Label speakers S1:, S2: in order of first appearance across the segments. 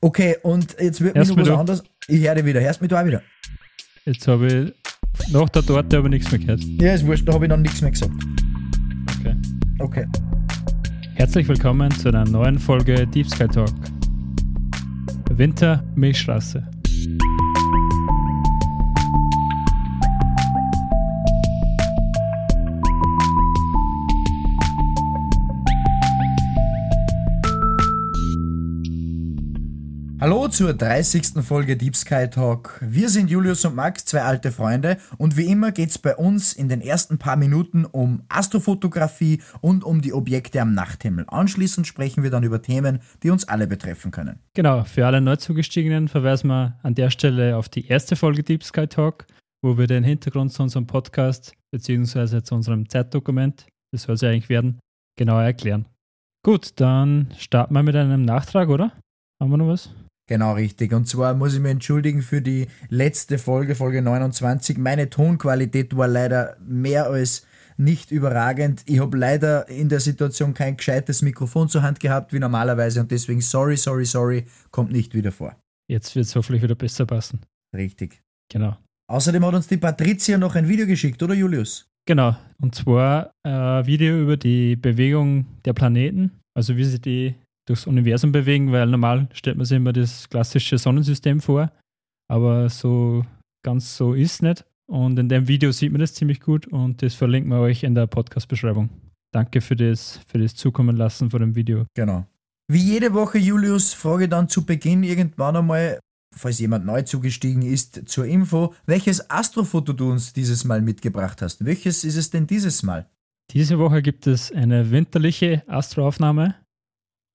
S1: Okay, und jetzt wird mir noch was anderes. Ich höre dich wieder. Hörst mich da auch wieder?
S2: Jetzt habe ich nach der Torte aber nichts mehr gehört.
S1: Ja, ist wurscht, da habe ich dann nichts mehr gesagt.
S2: Okay.
S1: Okay.
S2: Herzlich willkommen zu einer neuen Folge Deep Sky Talk. Winter Milchstraße.
S1: Hallo zur 30. Folge Deep Sky Talk. Wir sind Julius und Max, zwei alte Freunde, und wie immer geht's bei uns in den ersten paar Minuten um Astrofotografie und um die Objekte am Nachthimmel. Anschließend sprechen wir dann über Themen, die uns alle betreffen können.
S2: Genau, für alle Neuzugestiegenen verweisen wir an der Stelle auf die erste Folge Deep Sky Talk, wo wir den Hintergrund zu unserem Podcast bzw. zu unserem Zeitdokument, das soll es ja eigentlich werden, genauer erklären. Gut, dann starten wir mit einem Nachtrag, oder? Haben wir noch was?
S1: Genau richtig. Und zwar muss ich mich entschuldigen für die letzte Folge, Folge 29. Meine Tonqualität war leider mehr als nicht überragend. Ich habe leider in der Situation kein gescheites Mikrofon zur Hand gehabt wie normalerweise und deswegen sorry, sorry, sorry, kommt nicht wieder vor.
S2: Jetzt wird es hoffentlich wieder besser passen.
S1: Richtig.
S2: Genau.
S1: Außerdem hat uns die Patricia noch ein Video geschickt, oder Julius?
S2: Genau, und zwar ein Video über die Bewegung der Planeten, also wie sie die durchs Universum bewegen, weil normal stellt man sich immer das klassische Sonnensystem vor, aber so ganz so ist nicht. Und in dem Video sieht man das ziemlich gut und das verlinken wir euch in der Podcast-Beschreibung. Danke für das, für das Zukommen lassen von dem Video.
S1: Genau. Wie jede Woche, Julius, frage dann zu Beginn irgendwann einmal, falls jemand neu zugestiegen ist, zur Info, welches Astrofoto du uns dieses Mal mitgebracht hast. Welches ist es denn dieses Mal?
S2: Diese Woche gibt es eine winterliche Astroaufnahme.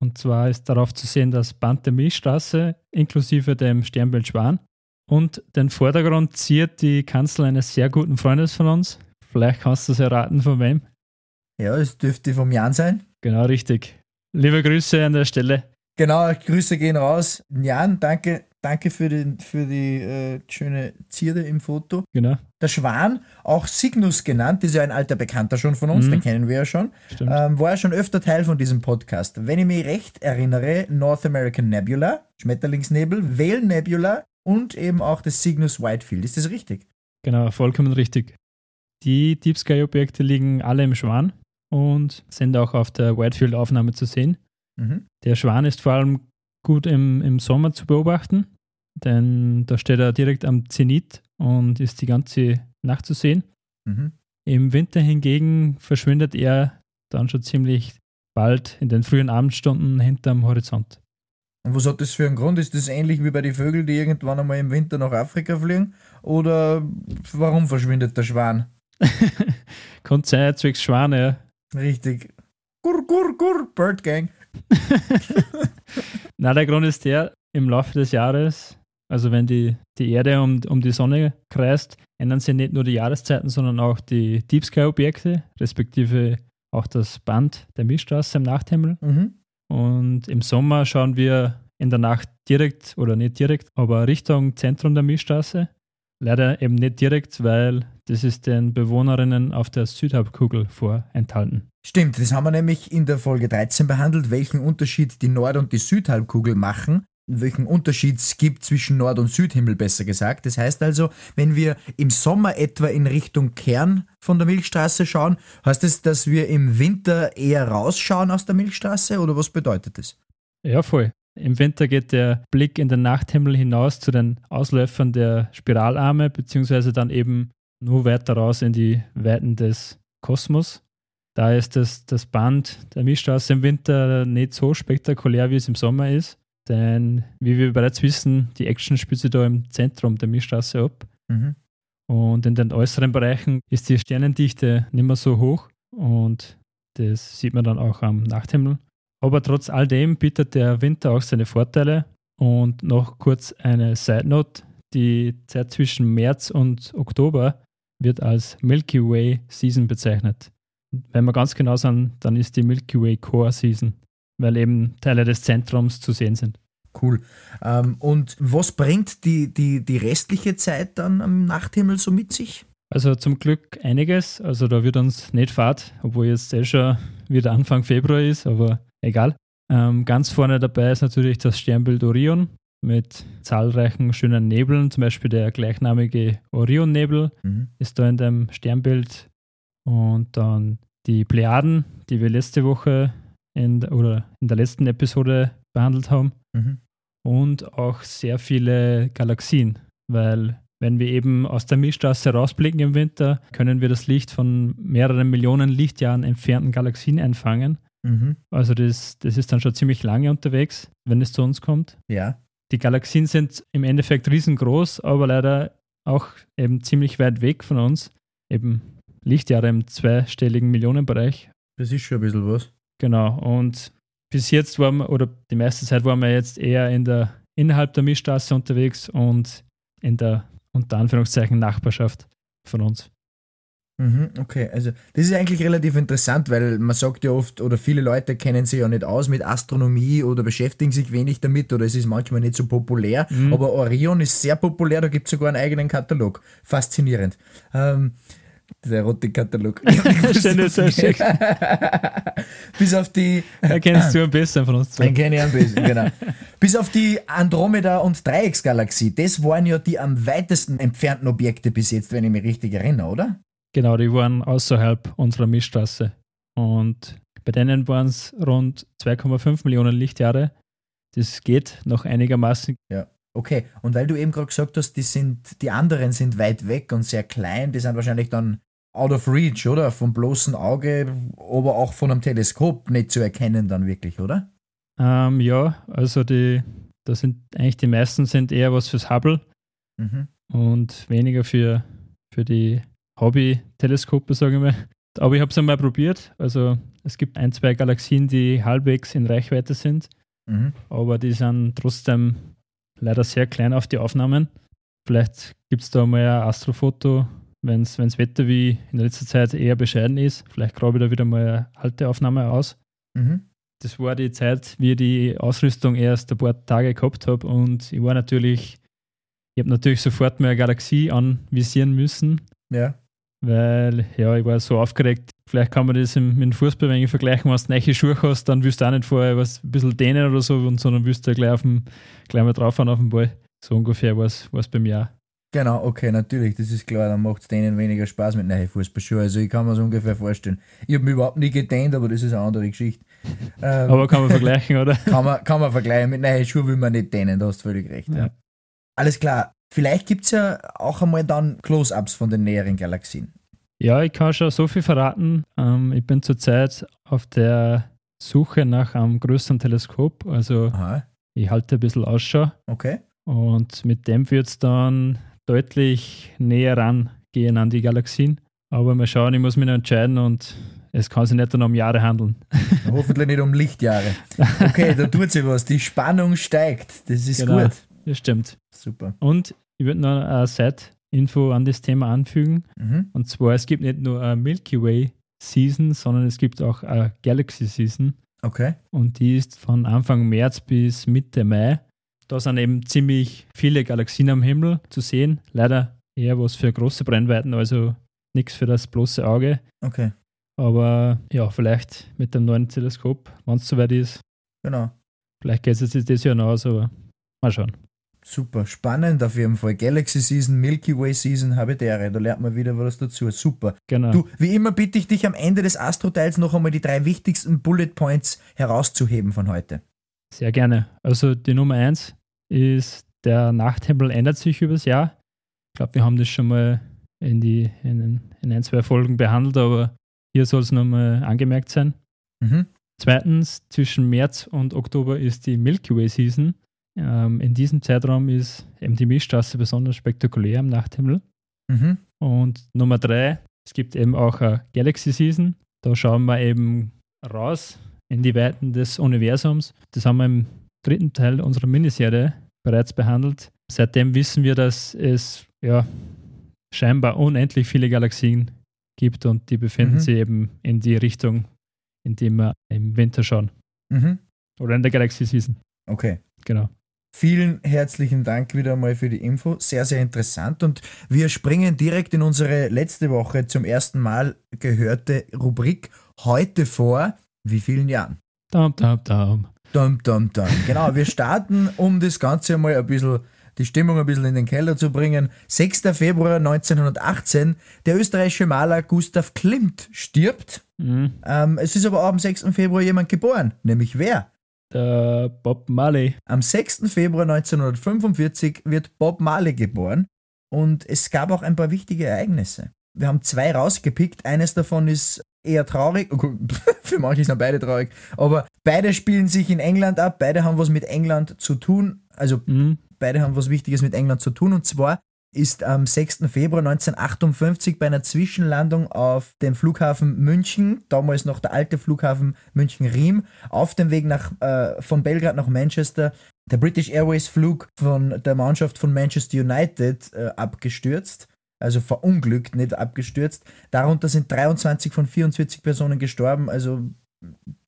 S2: Und zwar ist darauf zu sehen das Band der Milchstraße inklusive dem Sternbild Schwan. Und den Vordergrund ziert die Kanzel eines sehr guten Freundes von uns. Vielleicht kannst du es erraten, von wem.
S1: Ja, es dürfte vom Jan sein.
S2: Genau richtig. Liebe Grüße an der Stelle.
S1: Genau, Grüße gehen raus. Jan, danke, danke für, den, für die äh, schöne Zierde im Foto.
S2: Genau,
S1: Der Schwan, auch Cygnus genannt, ist ja ein alter Bekannter schon von uns,
S2: Mhm.
S1: den kennen wir ja schon, ähm, war ja schon öfter Teil von diesem Podcast. Wenn ich mich recht erinnere, North American Nebula, Schmetterlingsnebel, Vale Nebula und eben auch das Cygnus Whitefield. Ist das richtig?
S2: Genau, vollkommen richtig. Die Deep Sky-Objekte liegen alle im Schwan und sind auch auf der Whitefield-Aufnahme zu sehen.
S1: Mhm.
S2: Der Schwan ist vor allem gut im, im Sommer zu beobachten, denn da steht er direkt am Zenit und ist die ganze Nacht zu sehen.
S1: Mhm.
S2: Im Winter hingegen verschwindet er dann schon ziemlich bald in den frühen Abendstunden hinterm Horizont.
S1: Und was hat das für einen Grund? Ist das ähnlich wie bei den Vögeln, die irgendwann einmal im Winter nach Afrika fliegen? Oder warum verschwindet der Schwan?
S2: Kommt sein zwecks Schwan, ja.
S1: Richtig. Gur, gur, gur, Bird Gang.
S2: Na, der Grund ist der, im Laufe des Jahres, also wenn die, die Erde um, um die Sonne kreist, ändern sich nicht nur die Jahreszeiten, sondern auch die Deep Sky-Objekte, respektive auch das Band der Milchstraße im Nachthimmel.
S1: Mhm.
S2: Und im Sommer schauen wir in der Nacht direkt, oder nicht direkt, aber Richtung Zentrum der Milchstraße. Leider eben nicht direkt, weil das ist den Bewohnerinnen auf der Südhalbkugel vorenthalten.
S1: Stimmt, das haben wir nämlich in der Folge 13 behandelt, welchen Unterschied die Nord- und die Südhalbkugel machen. Welchen Unterschied es gibt zwischen Nord- und Südhimmel, besser gesagt. Das heißt also, wenn wir im Sommer etwa in Richtung Kern von der Milchstraße schauen, heißt das, dass wir im Winter eher rausschauen aus der Milchstraße oder was bedeutet das?
S2: Ja, voll. Im Winter geht der Blick in den Nachthimmel hinaus zu den Ausläufern der Spiralarme, beziehungsweise dann eben nur weiter raus in die Weiten des Kosmos. Da ist das, das Band der Milchstraße im Winter nicht so spektakulär, wie es im Sommer ist. Denn, wie wir bereits wissen, die Action spielt sich da im Zentrum der Milchstraße ab.
S1: Mhm.
S2: Und in den äußeren Bereichen ist die Sternendichte nicht mehr so hoch. Und das sieht man dann auch am Nachthimmel. Aber trotz all dem bietet der Winter auch seine Vorteile. Und noch kurz eine Side Note: Die Zeit zwischen März und Oktober wird als Milky Way Season bezeichnet. Wenn wir ganz genau sind, dann ist die Milky Way Core Season, weil eben Teile des Zentrums zu sehen sind.
S1: Cool. Ähm, und was bringt die, die, die restliche Zeit dann am Nachthimmel so mit sich?
S2: Also zum Glück einiges. Also da wird uns nicht fad, obwohl jetzt eh schon wieder Anfang Februar ist, aber egal. Ähm, ganz vorne dabei ist natürlich das Sternbild Orion mit zahlreichen schönen Nebeln, zum Beispiel der gleichnamige Orionnebel mhm. ist da in dem Sternbild und dann die Plejaden, die wir letzte Woche in, oder in der letzten Episode behandelt haben mhm. und auch sehr viele Galaxien, weil wenn wir eben aus der Milchstraße rausblicken im Winter, können wir das Licht von mehreren Millionen Lichtjahren entfernten Galaxien einfangen. Mhm. Also das, das ist dann schon ziemlich lange unterwegs, wenn es zu uns kommt.
S1: Ja.
S2: Die Galaxien sind im Endeffekt riesengroß, aber leider auch eben ziemlich weit weg von uns. Eben Lichtjahre im zweistelligen Millionenbereich.
S1: Das ist schon ein bisschen was.
S2: Genau. Und bis jetzt waren wir, oder die meiste Zeit waren wir jetzt eher in der, innerhalb der Milchstraße unterwegs und in der unter Anführungszeichen Nachbarschaft von uns.
S1: Mhm, okay, also das ist eigentlich relativ interessant, weil man sagt ja oft, oder viele Leute kennen sich ja nicht aus mit Astronomie oder beschäftigen sich wenig damit oder es ist manchmal nicht so populär, mhm. aber Orion ist sehr populär, da gibt es sogar einen eigenen Katalog. Faszinierend. Ähm, der rote Katalog. Bis auf die.
S2: Erkennst du am besten von uns
S1: zwei. Den kenne ich am besten, genau. Bis auf die Andromeda- und Dreiecksgalaxie. Das waren ja die am weitesten entfernten Objekte bis jetzt, wenn ich mich richtig erinnere, oder?
S2: Genau, die waren außerhalb unserer Milchstraße. Und bei denen waren es rund 2,5 Millionen Lichtjahre. Das geht noch einigermaßen.
S1: Ja. Okay, und weil du eben gerade gesagt hast, die sind, die anderen sind weit weg und sehr klein, die sind wahrscheinlich dann out of reach, oder? Vom bloßen Auge, aber auch von einem Teleskop nicht zu erkennen dann wirklich, oder?
S2: Ähm, ja, also die, da sind eigentlich die meisten sind eher was fürs Hubble mhm. und weniger für, für die Hobby-Teleskope, sage ich mal. Aber ich habe es einmal probiert. Also es gibt ein, zwei Galaxien, die halbwegs in Reichweite sind, mhm. aber die sind trotzdem leider sehr klein auf die Aufnahmen. Vielleicht gibt es da mal ein Astrofoto, wenn das Wetter wie in letzter Zeit eher bescheiden ist. Vielleicht grabe ich da wieder mal eine alte Aufnahme aus. Mhm. Das war die Zeit, wie ich die Ausrüstung erst ein paar Tage gehabt habe und ich war natürlich, ich habe natürlich sofort meine Galaxie anvisieren müssen.
S1: Ja.
S2: Weil, ja, ich war so aufgeregt. Vielleicht kann man das mit dem Fußball wenn vergleichen, wenn du neue Schuhe hast, dann willst du auch nicht vorher was ein bisschen dehnen oder so, und sondern willst du gleich, auf dem, gleich mal drauffahren auf den Ball. So ungefähr war es bei mir auch.
S1: Genau, okay, natürlich, das ist klar, dann macht es denen weniger Spaß mit neuen Fußballschuhen. Also ich kann mir das ungefähr vorstellen. Ich habe mich überhaupt nie gedehnt, aber das ist eine andere Geschichte.
S2: Ähm, aber kann man vergleichen, oder?
S1: Kann man, kann man vergleichen. Mit neuen Schuhen will man nicht dehnen, da hast du völlig recht. Ja. Ja. Alles klar. Vielleicht gibt es ja auch einmal dann Close-Ups von den näheren Galaxien.
S2: Ja, ich kann schon so viel verraten. Ähm, ich bin zurzeit auf der Suche nach einem größeren Teleskop. Also Aha. ich halte ein bisschen Ausschau.
S1: Okay.
S2: Und mit dem wird es dann deutlich näher rangehen an die Galaxien. Aber mal schauen, ich muss mich noch entscheiden und es kann sich nicht nur um Jahre handeln.
S1: Hoffentlich nicht um Lichtjahre. Okay, da tut sich was. Die Spannung steigt. Das ist genau, gut.
S2: Das stimmt.
S1: Super.
S2: Und ich würde noch eine Side Info an das Thema anfügen. Mhm. Und zwar, es gibt nicht nur eine Milky Way Season, sondern es gibt auch eine Galaxy Season.
S1: Okay.
S2: Und die ist von Anfang März bis Mitte Mai. Da sind eben ziemlich viele Galaxien am Himmel zu sehen. Leider eher was für große Brennweiten, also nichts für das bloße Auge.
S1: Okay.
S2: Aber ja, vielleicht mit dem neuen Teleskop, wenn es soweit ist.
S1: Genau.
S2: Vielleicht geht es jetzt das Jahr noch aus, aber mal schauen.
S1: Super, spannend auf jeden Fall. Galaxy Season, Milky Way Season, Habitäre, da lernt man wieder was dazu. Super.
S2: Genau.
S1: Du, wie immer bitte ich dich am Ende des Astro-Teils noch einmal die drei wichtigsten Bullet Points herauszuheben von heute.
S2: Sehr gerne. Also die Nummer eins ist, der Nachthimmel ändert sich übers Jahr. Ich glaube, wir haben das schon mal in, die, in, in ein, zwei Folgen behandelt, aber hier soll es nochmal angemerkt sein. Mhm. Zweitens, zwischen März und Oktober ist die Milky Way Season. Ähm, in diesem Zeitraum ist eben die Milchstraße besonders spektakulär am Nachthimmel. Mhm. Und Nummer drei, es gibt eben auch eine Galaxy Season. Da schauen wir eben raus in die Weiten des Universums. Das haben wir im dritten Teil unserer Miniserie bereits behandelt. Seitdem wissen wir, dass es ja scheinbar unendlich viele Galaxien gibt und die befinden mhm. sich eben in die Richtung, in die wir im Winter schauen. Mhm. Oder in der Galaxy Season.
S1: Okay.
S2: Genau.
S1: Vielen herzlichen Dank wieder mal für die Info. Sehr, sehr interessant. Und wir springen direkt in unsere letzte Woche zum ersten Mal gehörte Rubrik heute vor. Wie vielen Jahren?
S2: Dam, dam, dam.
S1: Dum, dum, dum. Genau, wir starten, um das Ganze mal ein bisschen, die Stimmung ein bisschen in den Keller zu bringen. 6. Februar 1918, der österreichische Maler Gustav Klimt stirbt. Mhm. Ähm, es ist aber auch am 6. Februar jemand geboren, nämlich wer?
S2: Der Bob Marley.
S1: Am 6. Februar 1945 wird Bob Marley geboren und es gab auch ein paar wichtige Ereignisse. Wir haben zwei rausgepickt. Eines davon ist eher traurig. Für manche sind beide traurig. Aber beide spielen sich in England ab. Beide haben was mit England zu tun. Also mhm. beide haben was Wichtiges mit England zu tun. Und zwar ist am 6. Februar 1958 bei einer Zwischenlandung auf dem Flughafen München, damals noch der alte Flughafen München-Riem, auf dem Weg nach, äh, von Belgrad nach Manchester der British Airways Flug von der Mannschaft von Manchester United äh, abgestürzt also verunglückt, nicht abgestürzt. Darunter sind 23 von 44 Personen gestorben, also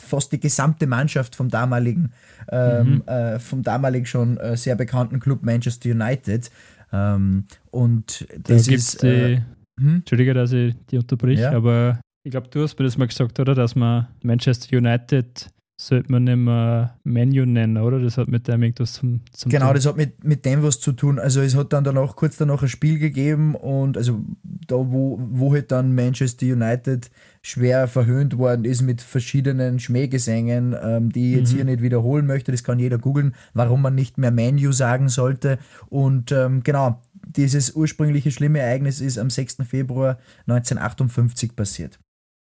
S1: fast die gesamte Mannschaft vom damaligen, ähm, mhm. äh, vom damaligen schon äh, sehr bekannten Club Manchester United. Ähm, und das
S2: da ist. Äh, hm? Entschuldige, dass ich die unterbrich, ja? aber ich glaube, du hast mir das mal gesagt, oder? Dass man Manchester United sollte man nicht mehr Menu nennen, oder? Das hat mit dem irgendwas zum,
S1: zum Genau, tun. das hat mit, mit dem was zu tun. Also es hat dann danach, kurz danach ein Spiel gegeben und also da, wo, wo halt dann Manchester United schwer verhöhnt worden ist mit verschiedenen Schmähgesängen, ähm, die ich jetzt mhm. hier nicht wiederholen möchte. Das kann jeder googeln, warum man nicht mehr Menu sagen sollte. Und ähm, genau, dieses ursprüngliche schlimme Ereignis ist am 6. Februar 1958 passiert.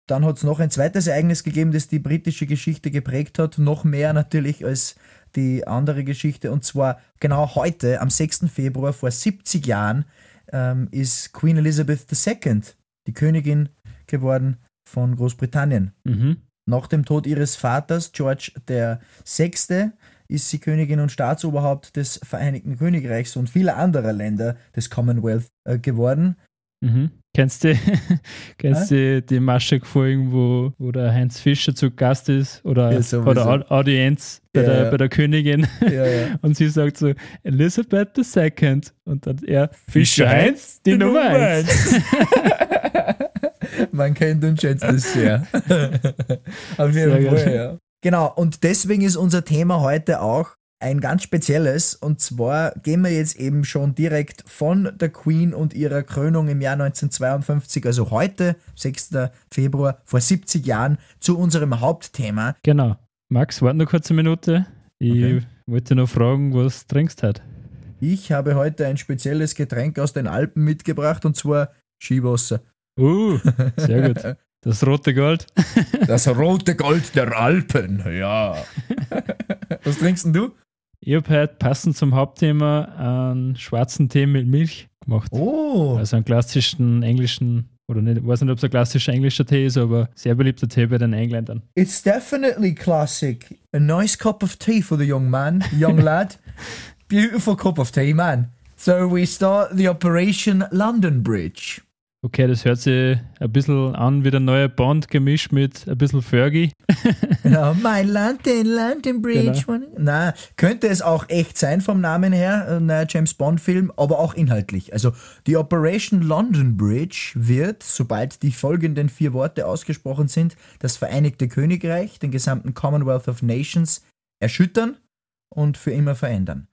S1: Dann hat es noch ein zweites Ereignis gegeben, das die britische Geschichte geprägt hat, noch mehr natürlich als die andere Geschichte. Und zwar genau heute, am 6. Februar vor 70 Jahren, ähm, ist Queen Elizabeth II, die Königin geworden von Großbritannien. Mhm. Nach dem Tod ihres Vaters, George VI., ist sie Königin und Staatsoberhaupt des Vereinigten Königreichs und vieler anderer Länder des Commonwealth äh, geworden.
S2: Mhm. Kennst du, kennst du die Maschek-Folgen, wo, wo der Heinz Fischer zu Gast ist oder, ja, oder Audienz bei, ja, der, ja. bei der Königin und sie sagt so Elizabeth II und dann er Fischer Heinz, die, die Nummer 1.
S1: Man kennt und schätzt es sehr. Auf jeden Fall, ja. Genau, und deswegen ist unser Thema heute auch ein ganz spezielles. Und zwar gehen wir jetzt eben schon direkt von der Queen und ihrer Krönung im Jahr 1952, also heute, 6. Februar, vor 70 Jahren, zu unserem Hauptthema.
S2: Genau. Max, warte noch kurz eine Minute. Ich okay. wollte noch fragen, was trinkst du heute?
S1: Ich habe heute ein spezielles Getränk aus den Alpen mitgebracht und zwar Skiwasser.
S2: Uh, sehr gut. Das rote Gold.
S1: Das rote Gold der Alpen, ja. Was trinkst denn du?
S2: Ich habe heute passend zum Hauptthema einen schwarzen Tee mit Milch gemacht.
S1: Oh.
S2: Also einen klassischen englischen, oder nicht, ich weiß nicht, ob es ein klassischer englischer Tee ist, aber sehr beliebter Tee bei den Engländern.
S1: It's definitely classic. A nice cup of tea for the young man, young lad. Beautiful cup of tea, man. So we start the Operation London Bridge.
S2: Okay, das hört sich ein bisschen an wie der neue Bond gemischt mit ein bisschen Fergie.
S1: genau, My London, London Bridge. Genau. Na, könnte es auch echt sein vom Namen her, ein neuer James Bond-Film, aber auch inhaltlich. Also die Operation London Bridge wird, sobald die folgenden vier Worte ausgesprochen sind, das Vereinigte Königreich, den gesamten Commonwealth of Nations erschüttern und für immer verändern.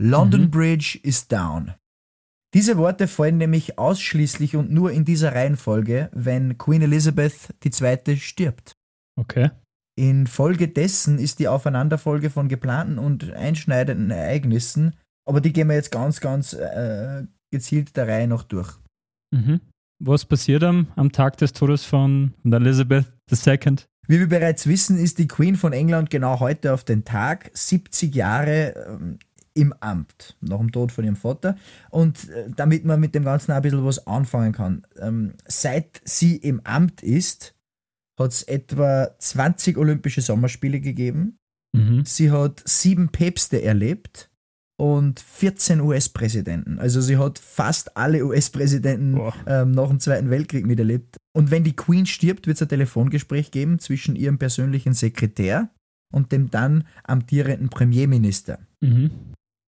S1: London mhm. Bridge is down. Diese Worte fallen nämlich ausschließlich und nur in dieser Reihenfolge, wenn Queen Elizabeth II. stirbt.
S2: Okay.
S1: Infolgedessen ist die Aufeinanderfolge von geplanten und einschneidenden Ereignissen, aber die gehen wir jetzt ganz, ganz äh, gezielt der Reihe noch durch.
S2: Mhm. Was passiert am, am Tag des Todes von Elizabeth II?
S1: Wie wir bereits wissen, ist die Queen von England genau heute auf den Tag 70 Jahre ähm, im Amt, nach dem Tod von ihrem Vater. Und äh, damit man mit dem Ganzen ein bisschen was anfangen kann. Ähm, seit sie im Amt ist, hat es etwa 20 Olympische Sommerspiele gegeben. Mhm. Sie hat sieben Päpste erlebt und 14 US-Präsidenten. Also sie hat fast alle US-Präsidenten ähm, nach dem Zweiten Weltkrieg miterlebt. Und wenn die Queen stirbt, wird es ein Telefongespräch geben zwischen ihrem persönlichen Sekretär und dem dann amtierenden Premierminister.
S2: Mhm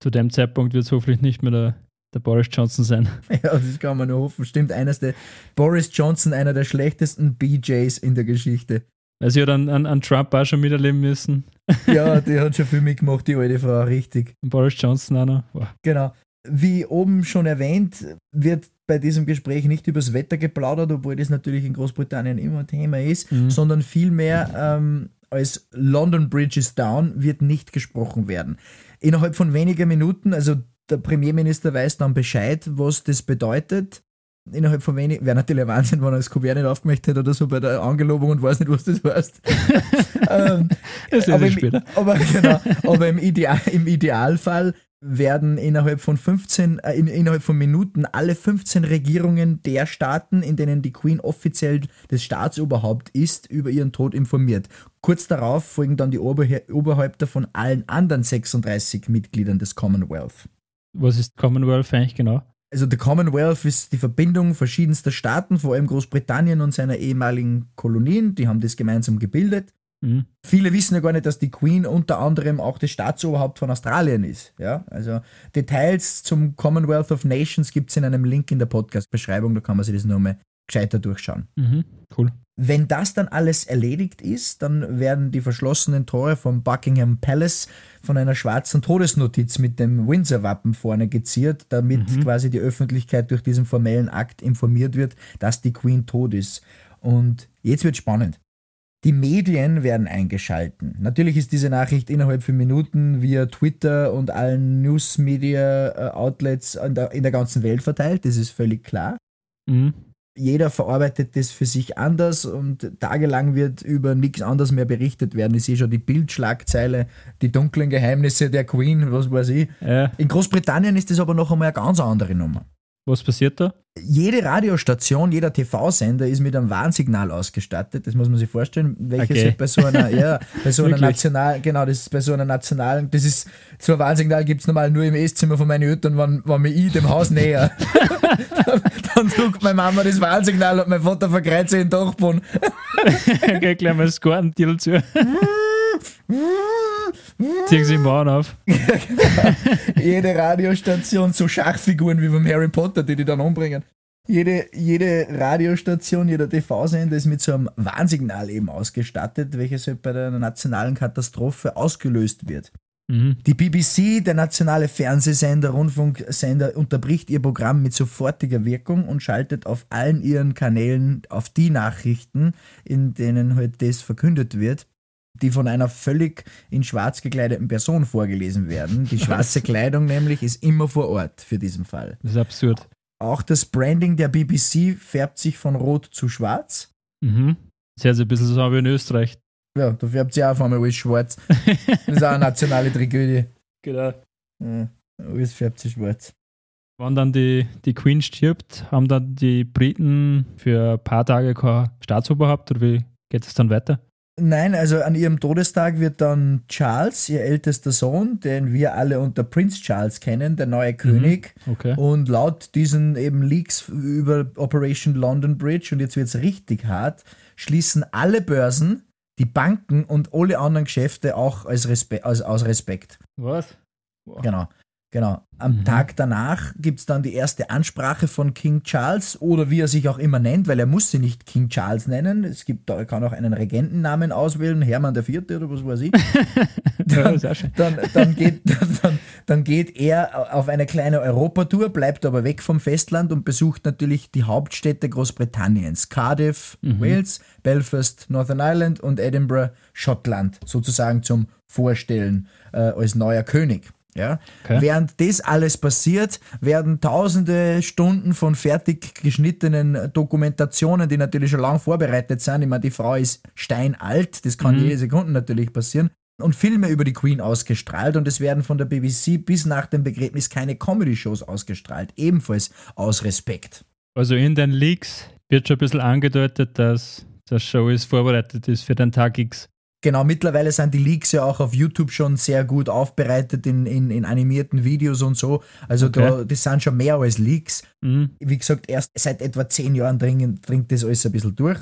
S2: zu dem Zeitpunkt wird es hoffentlich nicht mehr der, der Boris Johnson sein.
S1: Ja, das kann man nur hoffen. Stimmt, eines der Boris Johnson, einer der schlechtesten BJs in der Geschichte.
S2: Sie ja dann an, an Trump auch schon miterleben müssen.
S1: Ja, die hat schon viel mitgemacht, die alte Frau, richtig.
S2: Und Boris Johnson auch noch. Wow.
S1: Genau. Wie oben schon erwähnt, wird bei diesem Gespräch nicht übers Wetter geplaudert, obwohl das natürlich in Großbritannien immer Thema ist,
S2: Mhm.
S1: sondern vielmehr ähm, als London Bridge is down wird nicht gesprochen werden. Innerhalb von weniger Minuten, also der Premierminister weiß dann Bescheid, was das bedeutet. Innerhalb von wenig, wäre natürlich ein Wahnsinn, wenn er das Kuvert nicht aufgemacht hätte oder so bei der Angelobung und weiß nicht, was das heißt. ähm,
S2: Das
S1: aber, im,
S2: später.
S1: aber, genau, aber im, Ideal, im Idealfall werden innerhalb von 15, äh, in, innerhalb von Minuten alle 15 Regierungen der Staaten, in denen die Queen offiziell das Staatsoberhaupt ist, über ihren Tod informiert. Kurz darauf folgen dann die Oberhe Oberhäupter von allen anderen 36 Mitgliedern des Commonwealth.
S2: Was ist Commonwealth eigentlich genau?
S1: Also der Commonwealth ist die Verbindung verschiedenster Staaten, vor allem Großbritannien und seiner ehemaligen Kolonien, die haben das gemeinsam gebildet.
S2: Mhm.
S1: Viele wissen ja gar nicht, dass die Queen unter anderem auch das Staatsoberhaupt von Australien ist. Ja? Also Details zum Commonwealth of Nations gibt es in einem Link in der Podcast-Beschreibung, da kann man sich das nochmal gescheiter durchschauen.
S2: Mhm. Cool.
S1: Wenn das dann alles erledigt ist, dann werden die verschlossenen Tore vom Buckingham Palace von einer schwarzen Todesnotiz mit dem Windsor-Wappen vorne geziert, damit
S2: Mhm.
S1: quasi die Öffentlichkeit durch diesen formellen Akt informiert wird, dass die Queen tot ist. Und jetzt wird spannend. Die Medien werden eingeschalten. Natürlich ist diese Nachricht innerhalb von Minuten via Twitter und allen News-Media-Outlets in der, in der ganzen Welt verteilt, das ist völlig klar
S2: Mhm.
S1: jeder verarbeitet das für sich anders und tagelang wird über nichts anderes mehr berichtet werden. Ich sehe schon die Bildschlagzeile, die dunklen Geheimnisse der Queen, was weiß ich.
S2: Äh,
S1: In Großbritannien ist das aber noch einmal eine ganz andere Nummer.
S2: Was passiert da?
S1: Jede Radiostation, jeder TV-Sender ist mit einem Warnsignal ausgestattet. Das muss man sich vorstellen, welches
S2: Okay.
S1: bei so einer, ja, bei so einer nationalen, genau, das ist bei so einer nationalen, das ist, so ein Warnsignal gibt es normal nur im Esszimmer von meinen Eltern, wenn, wenn mich ich dem Haus näher. dann, dann drückt meine Mama das Warnsignal und mein Vater verkreuzt sich in den Dachboden.
S2: Geh gleich mal das Gartentitel zu. Ziehen sie die Mauern auf.
S1: jede Radiostation, so Schachfiguren wie beim Harry Potter, die die dann umbringen. Jede, jede Radiostation, jeder TV-Sender ist mit so einem Warnsignal eben ausgestattet, welches halt bei der nationalen Katastrophe ausgelöst wird.
S2: Mhm.
S1: Die BBC, der nationale Fernsehsender, Rundfunksender, unterbricht ihr Programm mit sofortiger Wirkung und schaltet auf allen ihren Kanälen auf die Nachrichten, in denen halt das verkündet wird, die von einer völlig in schwarz gekleideten Person vorgelesen werden. Die schwarze Kleidung nämlich ist immer vor Ort für diesen Fall.
S2: Das ist absurd.
S1: Auch das Branding der BBC färbt sich von rot zu schwarz.
S2: Mhm. Das hört sich ein bisschen so wie in Österreich.
S1: Ja, da färbt sich auch auf einmal alles schwarz. Das ist auch eine nationale Tragödie.
S2: Genau.
S1: Ja, alles färbt sich schwarz.
S2: Wann dann die, die Queen stirbt, haben dann die Briten für ein paar Tage kein Staatsoberhaupt oder wie geht es dann weiter?
S1: Nein, also an ihrem Todestag wird dann Charles, ihr ältester Sohn, den wir alle unter Prince Charles kennen, der neue König.
S2: Okay.
S1: Und laut diesen eben Leaks über Operation London Bridge, und jetzt wird es richtig hart, schließen alle Börsen, die Banken und alle anderen Geschäfte auch als Respe als, aus Respekt.
S2: Was?
S1: Genau. Genau. Am
S2: Mhm.
S1: Tag danach gibt es dann die erste Ansprache von King Charles oder wie er sich auch immer nennt, weil er muss sie nicht King Charles nennen. Es gibt, er kann auch einen Regentennamen auswählen, Hermann IV. oder was weiß ich.
S2: Schön.
S1: Dann, dann, geht, dann, dann geht er auf eine kleine Europatour, bleibt aber weg vom Festland und besucht natürlich die Hauptstädte Großbritanniens. Cardiff,
S2: Mhm.
S1: Wales, Belfast, Northern Ireland und Edinburgh, Schottland, sozusagen zum Vorstellen äh, als neuer König. Ja?
S2: Okay.
S1: Während das alles passiert, werden tausende Stunden von fertig geschnittenen Dokumentationen, die natürlich schon lang vorbereitet sind. Ich meine, die Frau ist steinalt, das kann
S2: Mhm.
S1: jede Sekunde natürlich passieren. Und Filme über die Queen ausgestrahlt und es werden von der BBC bis nach dem Begräbnis keine Comedy-Shows ausgestrahlt, ebenfalls aus Respekt.
S2: Also in den Leaks wird schon ein bisschen angedeutet, dass das Show ist vorbereitet ist für den Tag X.
S1: Genau, mittlerweile sind die Leaks ja auch auf YouTube schon sehr gut aufbereitet in, in, in animierten Videos und so. Also
S2: Okay.
S1: da, das sind schon mehr als Leaks.
S2: Mhm.
S1: wie gesagt, erst seit etwa zehn Jahren dringt, dringt das alles ein bisschen durch.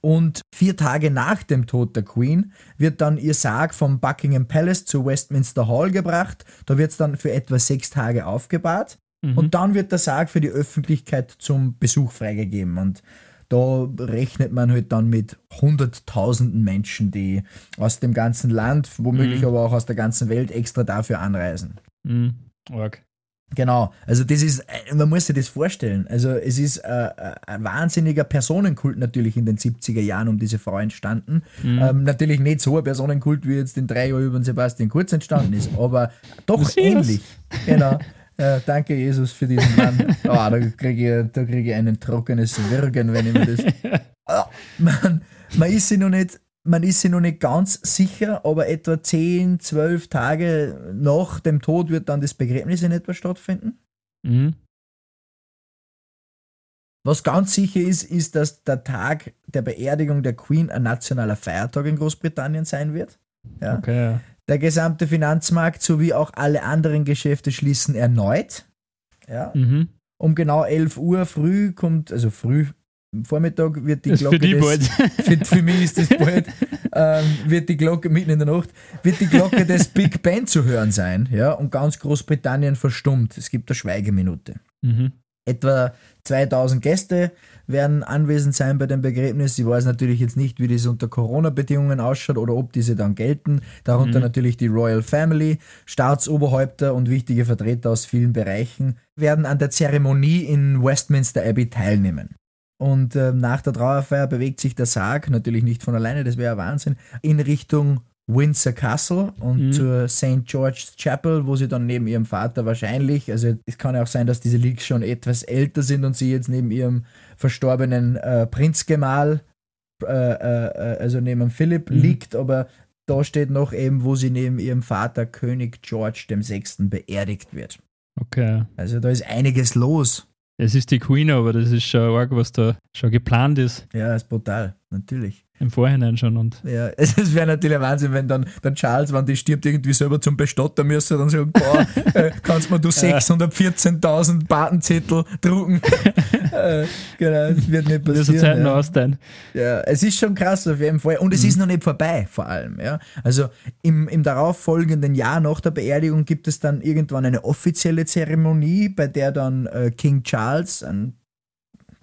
S1: Und vier Tage nach dem Tod der Queen wird dann ihr Sarg vom Buckingham Palace zu Westminster Hall gebracht. Da wird es dann für etwa sechs Tage aufgebahrt.
S2: Mhm.
S1: Und dann wird der Sarg für die Öffentlichkeit zum Besuch freigegeben. Und da rechnet man halt dann mit hunderttausenden Menschen, die aus dem ganzen Land, womöglich
S2: Mhm.
S1: aber auch aus der ganzen Welt extra dafür anreisen.
S2: Mhm. Arg.
S1: Genau, also das ist, äh, man muss sich das vorstellen. Also es ist äh, äh, ein wahnsinniger Personenkult natürlich in den 70er Jahren um diese Frau entstanden.
S2: Mhm.
S1: Ähm, natürlich nicht so ein Personenkult, wie jetzt in drei Jahren über den Sebastian Kurz entstanden ist, aber doch ähnlich. Genau. Äh, danke Jesus für diesen Mann. Ah, da kriege ich, da krieg ich ein trockenes Würgen, wenn ich mir das. Ah, man, man ist sich noch nicht. Man ist sich noch nicht ganz sicher, aber etwa 10, 12 Tage nach dem Tod wird dann das Begräbnis in etwa stattfinden.
S2: Mhm.
S1: Was ganz sicher ist, ist, dass der Tag der Beerdigung der Queen ein nationaler Feiertag in Großbritannien sein wird. Ja.
S2: Okay, ja.
S1: Der gesamte Finanzmarkt sowie auch alle anderen Geschäfte schließen erneut. Ja.
S2: Mhm.
S1: Um genau 11 Uhr früh kommt, also früh, am Vormittag wird die
S2: Das
S1: Glocke
S2: für die
S1: des,
S2: bald.
S1: für, für mich ist das bald, ähm, wird die Glocke mitten in der Nacht, wird die Glocke des Big Ben zu hören sein, ja, und ganz Großbritannien verstummt. Es gibt eine Schweigeminute.
S2: Mhm.
S1: Etwa 2000 Gäste werden anwesend sein bei dem Begräbnis. Ich weiß natürlich jetzt nicht, wie das unter Corona-Bedingungen ausschaut oder ob diese dann gelten. Darunter
S2: Mhm.
S1: natürlich die Royal Family, Staatsoberhäupter und wichtige Vertreter aus vielen Bereichen werden an der Zeremonie in Westminster Abbey teilnehmen. Und ähm, nach der Trauerfeier bewegt sich der Sarg, natürlich nicht von alleine, das wäre ein Wahnsinn, in Richtung Windsor Castle und
S2: Mhm.
S1: zur St. George's Chapel, wo sie dann neben ihrem Vater wahrscheinlich, also es kann ja auch sein, dass diese Leaks schon etwas älter sind und sie jetzt neben ihrem verstorbenen äh, Prinzgemahl, äh, äh, also neben Philipp
S2: Mhm.
S1: liegt, aber da steht noch eben, wo sie neben ihrem Vater König George VI. beerdigt wird.
S2: Okay.
S1: Also da ist einiges los.
S2: Es ist die Queen, aber das ist schon arg, was da schon geplant ist.
S1: Ja, ist brutal, natürlich.
S2: Im Vorhinein schon. Und
S1: Ja, es wäre natürlich ein Wahnsinn, wenn dann der Charles, wenn die stirbt, irgendwie selber zum Bestatter müsste, dann sagen, boah, äh, kannst mir du 614.000 Patenzettel drucken. äh, genau, das wird nicht
S2: Zeit
S1: passieren.
S2: noch
S1: Ja.
S2: austeilen.
S1: ja, es ist schon krass auf jeden Fall. Und es
S2: Mhm.
S1: ist noch nicht vorbei, vor allem. Ja. Also im, im darauffolgenden Jahr nach der Beerdigung gibt es dann irgendwann eine offizielle Zeremonie, bei der dann äh, King Charles an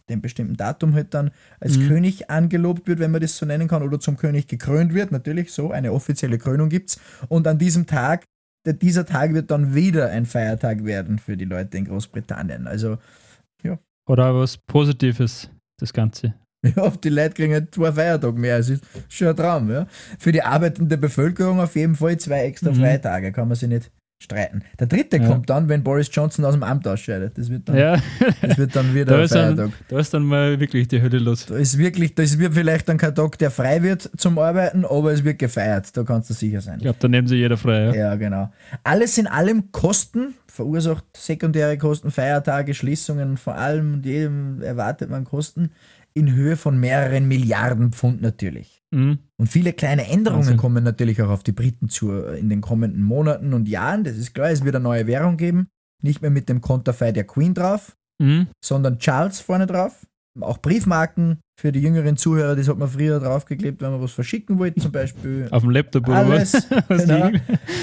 S1: dem bestimmten Datum halt dann als
S2: Mhm.
S1: König angelobt wird, wenn man das so nennen kann, oder zum König gekrönt wird. Natürlich so, eine offizielle Krönung gibt's. Und an diesem Tag, dieser Tag wird dann wieder ein Feiertag werden für die Leute in Großbritannien. Also
S2: Oder was Positives, das Ganze.
S1: Ja, die Leute kriegen halt zwei Feiertage mehr. Es ist schon ein Traum. Ja. Für die arbeitende Bevölkerung auf jeden Fall zwei extra
S2: Mhm.
S1: Freitage, kann man sich nicht streiten. Der dritte
S2: Ja.
S1: kommt dann, wenn Boris Johnson aus dem Amt ausscheidet. Das wird dann,
S2: Ja,
S1: das wird dann wieder
S2: da
S1: ein
S2: ist,
S1: Feiertag.
S2: dann, da ist dann mal wirklich die Hölle los.
S1: Da ist wirklich, das wird vielleicht dann kein Tag, der frei wird zum Arbeiten, aber es wird gefeiert. Da kannst du sicher sein.
S2: Ich glaube, da nehmen sie jeder frei. Ja.
S1: Ja, genau. Alles in allem Kosten, verursacht sekundäre Kosten, Feiertage, Schließungen, vor allem und jedem erwartet man Kosten in Höhe von mehreren Milliarden Pfund natürlich.
S2: Mhm.
S1: Und viele kleine Änderungen
S2: Wahnsinn.
S1: kommen natürlich auch auf die Briten zu äh, in den kommenden Monaten und Jahren. Das ist klar, es wird eine neue Währung geben. Nicht mehr mit dem Konterfei der Queen drauf,
S2: Mhm.
S1: sondern Charles vorne drauf. Auch Briefmarken für die jüngeren Zuhörer, das hat man früher draufgeklebt, wenn man was verschicken wollte, zum Beispiel.
S2: Auf dem Laptop oder was?
S1: Alles.
S2: was
S1: genau.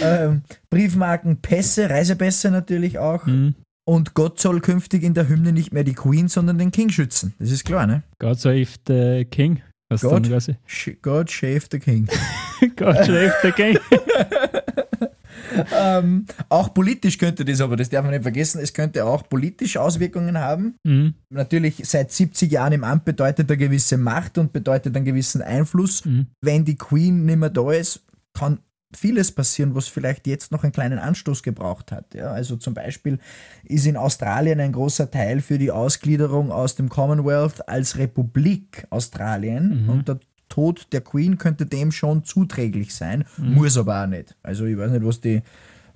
S1: ähm, Briefmarken, Pässe, Reisepässe natürlich auch.
S2: Mhm.
S1: Und Gott soll künftig in der Hymne nicht mehr die Queen, sondern den King schützen. Das ist klar, ne?
S2: God save the King. Was
S1: God.
S2: dann?
S1: Sh God shave the King.
S2: God save the King.
S1: ähm, auch politisch könnte das, aber das darf man nicht vergessen, es könnte auch politisch Auswirkungen haben.
S2: Mhm.
S1: Natürlich seit 70 Jahren im Amt bedeutet eine gewisse Macht und bedeutet einen gewissen Einfluss.
S2: Mhm.
S1: Wenn die Queen nicht mehr da ist, kann vieles passieren, was vielleicht jetzt noch einen kleinen Anstoß gebraucht hat. Ja, also zum Beispiel ist in Australien ein großer Teil für die Ausgliederung aus dem Commonwealth als Republik Australien
S2: Mhm.
S1: und der Tod der Queen könnte dem schon zuträglich sein,
S2: Mhm.
S1: muss aber auch nicht. Also ich weiß nicht, was die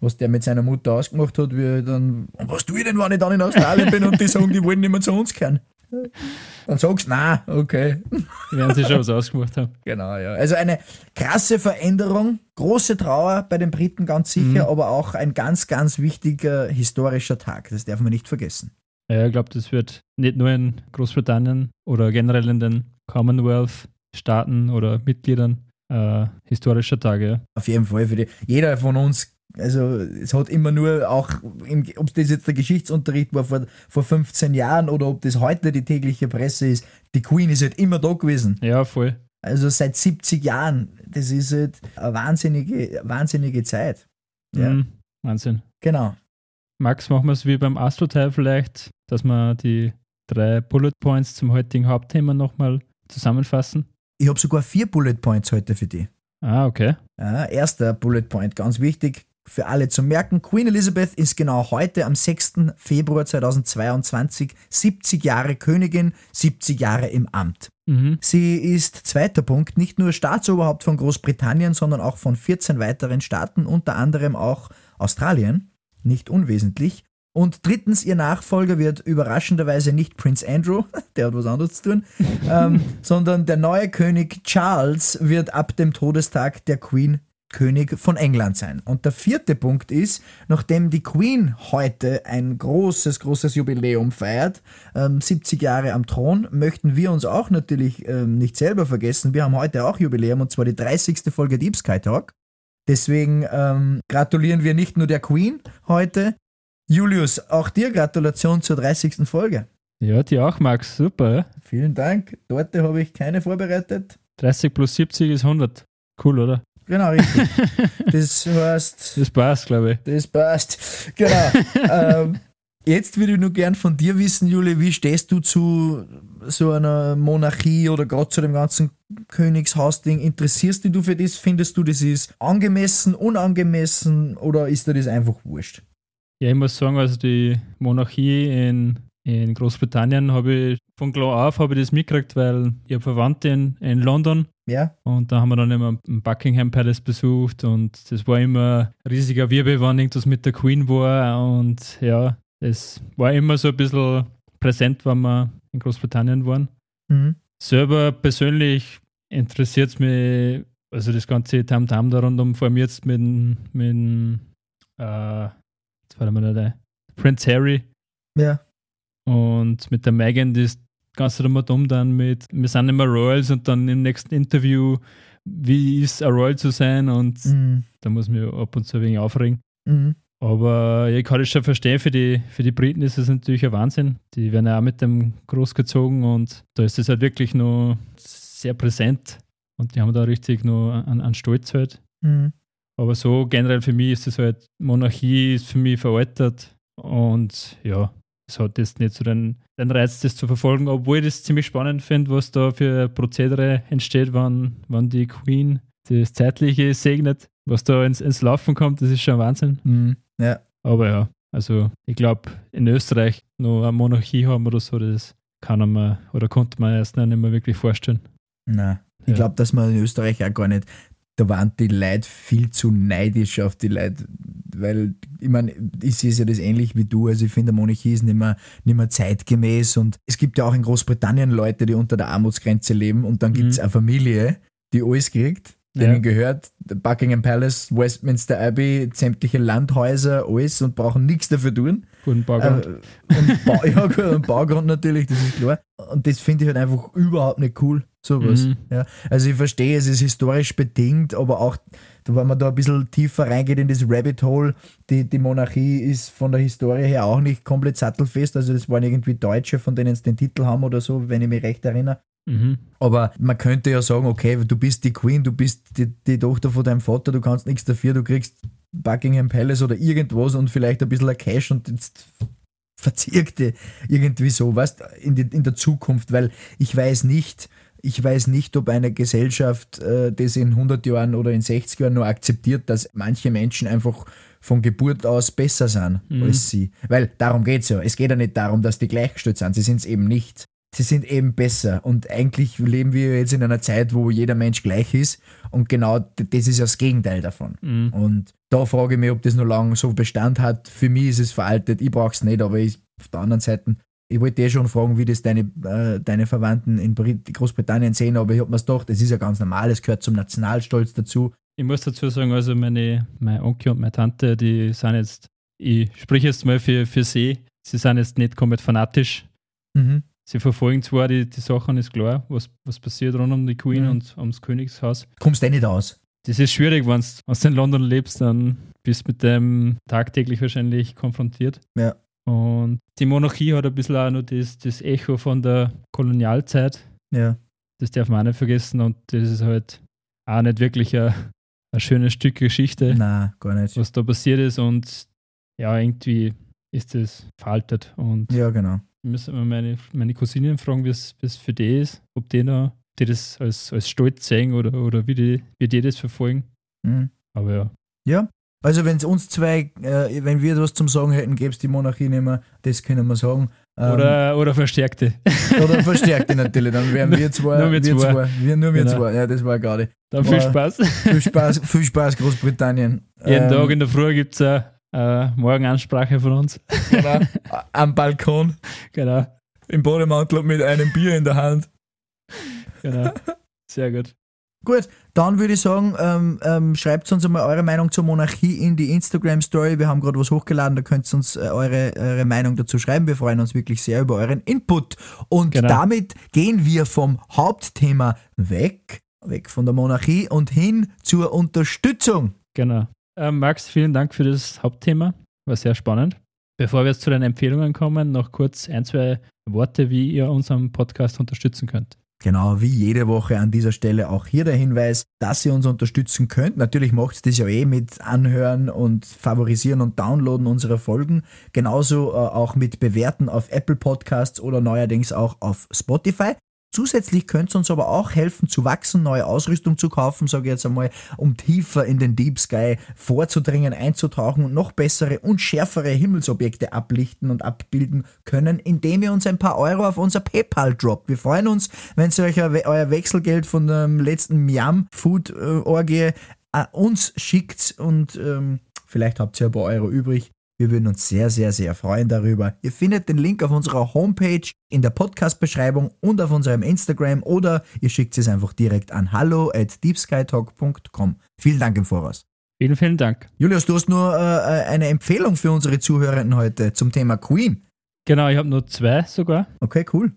S1: was der mit seiner Mutter ausgemacht hat, wie dann, und was tue ich denn, wenn ich dann in Australien bin und die sagen, die wollen nicht mehr zu uns kehren? Dann sagst na, okay.
S2: Werden sie schon was ausgemacht haben.
S1: Genau, ja. Also eine krasse Veränderung, große Trauer bei den Briten ganz sicher, aber auch ein ganz, ganz wichtiger historischer Tag. Das darf man nicht vergessen.
S2: Ja, ich glaube, das wird nicht nur in Großbritannien oder generell in den Commonwealth-Staaten oder Mitgliedern äh, historischer Tage.
S1: Auf jeden Fall für die. Jeder von uns Also es hat immer nur auch, ob das jetzt der Geschichtsunterricht war vor, vor 15 Jahren oder ob das heute die tägliche Presse ist, die Queen ist halt immer da gewesen.
S2: Ja, voll.
S1: Also seit 70 Jahren. Das ist halt eine wahnsinnige, wahnsinnige Zeit. Ja.
S2: Mhm, Wahnsinn.
S1: Genau.
S2: Max, machen wir es wie beim Astro-Teil vielleicht, dass wir die drei Bullet Points zum heutigen Hauptthema nochmal zusammenfassen.
S1: Ich habe sogar vier Bullet Points heute für dich.
S2: Ah, okay.
S1: Ja, erster Bullet Point, ganz wichtig für alle zu merken. Queen Elizabeth ist genau heute am 6. Februar 2022 70 Jahre Königin, 70 Jahre im Amt.
S2: Mhm.
S1: Sie ist, zweiter Punkt, nicht nur Staatsoberhaupt von Großbritannien, sondern auch von 14 weiteren Staaten, unter anderem auch Australien, nicht unwesentlich. Und drittens, ihr Nachfolger wird überraschenderweise nicht Prince Andrew, der hat was anderes zu tun, ähm, sondern der neue König Charles wird ab dem Todestag der Queen König von England sein. Und der vierte Punkt ist, nachdem die Queen heute ein großes, großes Jubiläum feiert, ähm, 70 Jahre am Thron, möchten wir uns auch natürlich ähm, nicht selber vergessen. Wir haben heute auch Jubiläum und zwar die 30. Folge Deep Sky Talk. Deswegen ähm, gratulieren wir nicht nur der Queen heute. Julius, auch dir Gratulation zur 30. Folge.
S2: Ja, dir auch, Max. Super.
S1: Vielen Dank. Dort habe ich keine vorbereitet.
S2: 30 plus 70 ist 100. Cool, oder?
S1: Genau, richtig. Das heißt.
S2: Das passt, glaube ich.
S1: Das passt. Genau. ähm, jetzt würde ich nur gern von dir wissen, Juli, wie stehst du zu so einer Monarchie oder gerade zu dem ganzen Königshaus-Ding? Interessierst dich du für das? Findest du, das ist angemessen, unangemessen oder ist dir das einfach wurscht?
S2: Ja, ich muss sagen, also die Monarchie in, in Großbritannien habe ich von klar auf habe ich das mitgekriegt, weil ich habe Verwandte in, in London
S1: Ja?
S2: und da haben wir dann immer im Buckingham Palace besucht und das war immer ein riesiger Wirbel, wann irgendwas mit der Queen war und ja, es war immer so ein bisschen präsent, wenn wir in Großbritannien waren.
S1: Mhm.
S2: Selber persönlich interessiert es mich, also das ganze Tamtam da rundum, vor allem jetzt mit, dem- mit äh, jetzt war mir nicht ein, Prince Harry
S1: Ja.
S2: Und mit der Megan, das Ganze rundum dann mit, wir sind immer Royals und dann im nächsten Interview, wie ist ein Royal zu sein und
S1: Mhm.
S2: da muss mich ab und zu ein wenig aufregen.
S1: Mhm.
S2: Aber ich kann das schon verstehen, für die, für die Briten ist es natürlich ein Wahnsinn. Die werden ja auch mit dem großgezogen und da ist es halt wirklich noch sehr präsent und die haben da richtig noch an, an Stolz halt.
S1: Mhm.
S2: Aber so generell für mich ist es halt, Monarchie ist für mich veraltet und ja, es hat jetzt nicht so den, den Reiz, das zu verfolgen, obwohl ich das ziemlich spannend finde, was da für Prozedere entsteht, wann, wann die Queen das Zeitliche segnet, was da ins, ins Laufen kommt, das ist schon Wahnsinn.
S1: Mhm. Ja.
S2: Aber ja, also ich glaube, in Österreich noch eine Monarchie haben oder so, das kann man oder konnte man erst nicht mehr wirklich vorstellen.
S1: Nein. Ich
S2: Ja.
S1: glaube, dass man in Österreich auch gar nicht, da waren die Leute viel zu neidisch auf die Leute, weil ich meine, ich sehe es ja das ähnlich wie du, also ich finde, Monarchie ist nicht mehr, nicht mehr zeitgemäß und es gibt ja auch in Großbritannien Leute, die unter der Armutsgrenze leben und dann gibt es
S2: Mhm.
S1: eine Familie, die alles kriegt, denen
S2: Ja.
S1: gehört der Buckingham Palace, Westminster Abbey, sämtliche Landhäuser, alles und brauchen nichts dafür tun.
S2: Guten Baugrund.
S1: Äh, und, Bau, ja, gut, und Baugrund natürlich, das ist klar. Und das finde ich halt einfach überhaupt nicht cool, sowas.
S2: Mhm.
S1: Ja, also ich verstehe, es ist historisch bedingt, aber auch, wenn man da ein bisschen tiefer reingeht in das Rabbit Hole, die, die Monarchie ist von der Historie her auch nicht komplett sattelfest. Also das waren irgendwie Deutsche, von denen es den Titel haben oder so, wenn ich mich recht erinnere.
S2: Mhm.
S1: Aber man könnte ja sagen, okay, du bist die Queen, du bist die, die Tochter von deinem Vater, du kannst nichts dafür, du kriegst Buckingham Palace oder irgendwas und vielleicht ein bisschen ein Cash und jetzt verzirkte irgendwie so, weißt in, die, in der Zukunft, weil ich weiß nicht, ich weiß nicht, ob eine Gesellschaft äh, das in 100 Jahren oder in 60 Jahren nur akzeptiert, dass manche Menschen einfach von Geburt aus besser sind
S2: Mhm.
S1: als sie. Weil darum geht es ja. Es geht ja nicht darum, dass die gleichgestellt sind. Sie sind es eben nicht. Sie sind eben besser. Und eigentlich leben wir jetzt in einer Zeit, wo jeder Mensch gleich ist. Und genau das ist ja das Gegenteil davon.
S2: Mhm.
S1: Und da frage ich mich, ob das noch lange so Bestand hat. Für mich ist es veraltet. Ich brauche es nicht, aber ich, auf der anderen Seite, ich wollte eh schon fragen, wie das deine, äh, deine Verwandten in Brit Großbritannien sehen, aber ich habe mir gedacht, das ist ja ganz normal, es gehört zum Nationalstolz dazu.
S2: Ich muss dazu sagen, also meine, mein Onkel und meine Tante, die sind jetzt, ich spreche jetzt mal für, für sie, sie sind jetzt nicht komplett fanatisch.
S1: Mhm.
S2: Sie verfolgen zwar die, die Sachen, ist klar, was, was passiert rund um die Queen
S1: Mhm.
S2: und ums Königshaus.
S1: Kommst eh nicht aus.
S2: Das ist schwierig, wenn du in London lebst, dann bist mit dem tagtäglich wahrscheinlich konfrontiert.
S1: Ja.
S2: Und die Monarchie hat ein bisschen auch noch das, das Echo von der Kolonialzeit.
S1: Ja.
S2: Das darf man auch nicht vergessen. Und das ist halt auch nicht wirklich ein, ein schönes Stück Geschichte,
S1: Na, gar nicht.
S2: was da passiert ist. Und ja, irgendwie ist das veraltet. Und
S1: Ja, genau.
S2: müssen wir meine, meine Cousinen fragen, wie es wie es für die ist, ob die, noch, die das als, als stolz sehen oder, oder wie, die, wie die das verfolgen.
S1: Mhm.
S2: Aber ja,
S1: Ja. Also wenn es uns zwei, äh, wenn wir was zum Sagen hätten, gäbe es die Monarchie nicht mehr, das können wir sagen. Ähm,
S2: oder, oder verstärkte.
S1: oder verstärkte natürlich, dann wären wir zwei.
S2: Nur wir zwei.
S1: Wir, nur wir
S2: Genau.
S1: zwei, ja, das war gerade.
S2: Dann viel. Spaß.
S1: Viel Spaß, viel Spaß Großbritannien.
S2: Jeden
S1: Ähm,
S2: Tag in der Früh gibt es eine, eine Morgenansprache von uns.
S1: genau, am Balkon,
S2: Genau,
S1: im Bademantel mit einem Bier in der Hand.
S2: genau. Sehr gut.
S1: Gut, dann würde ich sagen, ähm, ähm, schreibt uns einmal eure Meinung zur Monarchie in die Instagram-Story. Wir haben gerade was hochgeladen, da könnt ihr uns äh, eure, eure Meinung dazu schreiben. Wir freuen uns wirklich sehr über euren Input. Und
S2: Genau.
S1: damit gehen wir vom Hauptthema weg, weg von der Monarchie und hin zur Unterstützung.
S2: Genau. Ähm, Max, vielen Dank für das Hauptthema. War sehr spannend. Bevor wir jetzt zu den Empfehlungen kommen, noch kurz ein, zwei Worte, wie ihr unseren Podcast unterstützen könnt.
S1: Genau, wie jede Woche an dieser Stelle auch hier der Hinweis, dass ihr uns unterstützen könnt. Natürlich macht ihr das ja eh mit Anhören und Favorisieren und Downloaden unserer Folgen. Genauso äh, auch mit Bewerten auf Apple Podcasts oder neuerdings auch auf Spotify. Zusätzlich könnt ihr uns aber auch helfen zu wachsen, neue Ausrüstung zu kaufen, sage ich jetzt einmal, um tiefer in den Deep Sky vorzudringen, einzutauchen und noch bessere und schärfere Himmelsobjekte ablichten und abbilden können, indem ihr uns ein paar Euro auf unser PayPal droppt. Wir freuen uns, wenn ihr euch euer euer Wechselgeld von dem letzten Miam Food äh, Orgie äh, uns schickt und ähm, vielleicht habt ihr ein paar Euro übrig. Wir würden uns sehr, sehr, sehr freuen darüber. Ihr findet den Link auf unserer Homepage, in der Podcast-Beschreibung und auf unserem Instagram oder ihr schickt es einfach direkt an hallo at deepskytalk.com. Vielen Dank im Voraus.
S2: Vielen, vielen Dank.
S1: Julius, du hast nur äh, eine Empfehlung für unsere Zuhörenden heute zum Thema Queen.
S2: Genau, ich habe nur zwei sogar.
S1: Okay, cool.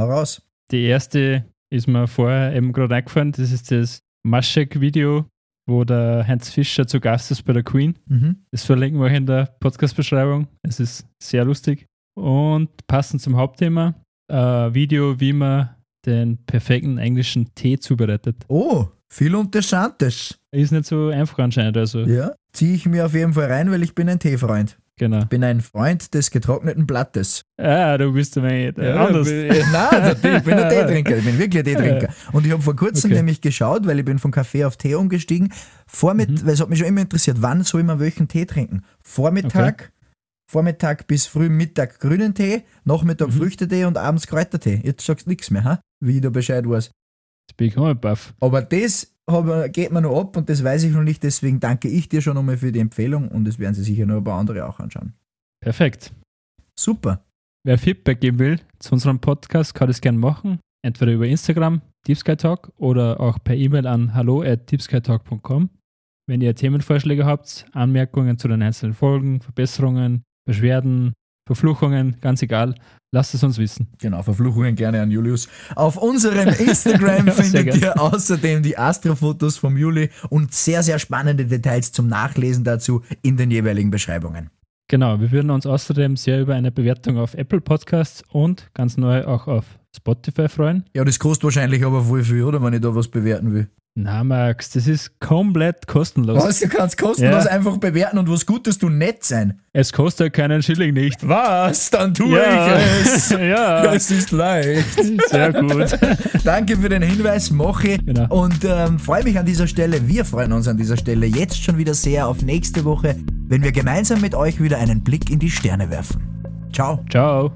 S1: Hau raus.
S2: Die erste ist mir vorher eben gerade eingefallen. Das ist das Maschek-Video, wo der Heinz Fischer zu Gast ist bei der Queen.
S1: Mhm.
S2: Das verlinken wir euch in der Podcast-Beschreibung. Es ist sehr lustig. Und passend zum Hauptthema, ein Video, wie man den perfekten englischen Tee zubereitet.
S1: Oh, viel Interessantes.
S2: Ist nicht so einfach anscheinend. Also,
S1: Ja, ziehe ich mir auf jeden Fall rein, weil ich bin ein Teefreund.
S2: Genau.
S1: Bin ein Freund des getrockneten Blattes.
S2: Ah, du bist ein wenig anders.
S1: bin- Nein, ich bin ein Teetrinker. Ich bin wirklich ein Teetrinker. Und ich habe vor kurzem
S2: Okay.
S1: nämlich geschaut, weil ich bin von Kaffee auf Tee umgestiegen. Vormitt
S2: Mhm.
S1: weil es hat mich schon immer interessiert, wann soll man welchen Tee trinken? Vormittag, Vormittag bis früh Mittag grünen Tee, Nachmittag
S2: Mhm.
S1: Früchtetee und abends Kräutertee. Jetzt sagst du nichts mehr, ha? wie ich da Bescheid weiß.
S2: Jetzt bin ich auch Buff.
S1: Aber das hab, geht mir noch ab und das weiß ich noch nicht. Deswegen danke ich dir schon einmal für die Empfehlung und es werden sich sicher noch ein paar andere auch anschauen.
S2: Perfekt.
S1: Super.
S2: Wer Feedback geben will zu unserem Podcast, kann das gerne machen. Entweder über Instagram, DeepSkyTalk, oder auch per E-Mail an hallo at deepskytalk.com. Wenn ihr Themenvorschläge habt, Anmerkungen zu den einzelnen Folgen, Verbesserungen, Beschwerden, Verfluchungen, ganz egal, lasst es uns wissen.
S1: Genau, Verfluchungen gerne an Julius. Auf unserem Instagram
S2: Ja,
S1: findet ihr außerdem die Astrofotos vom Juli und sehr, sehr spannende Details zum Nachlesen dazu in den jeweiligen Beschreibungen.
S2: Genau, wir würden uns außerdem sehr über eine Bewertung auf Apple Podcasts und ganz neu auch auf Spotify freuen.
S1: Ja, das kostet wahrscheinlich aber voll viel, oder? Wenn ich da was bewerten will.
S2: Na, Max, das ist komplett kostenlos.
S1: Was? Du kannst kostenlos
S2: Ja.
S1: einfach bewerten und was Gutes du nett sein.
S2: Es kostet keinen Schilling nicht.
S1: Was? Dann tue
S2: Ja.
S1: ich es.
S2: ja,
S1: Es ist leicht.
S2: sehr gut.
S1: Danke für den Hinweis, Mochi.
S2: Genau.
S1: Und ähm, freue mich an dieser Stelle, wir freuen uns an dieser Stelle jetzt schon wieder sehr auf nächste Woche, wenn wir gemeinsam mit euch wieder einen Blick in die Sterne werfen. Ciao.
S2: Ciao.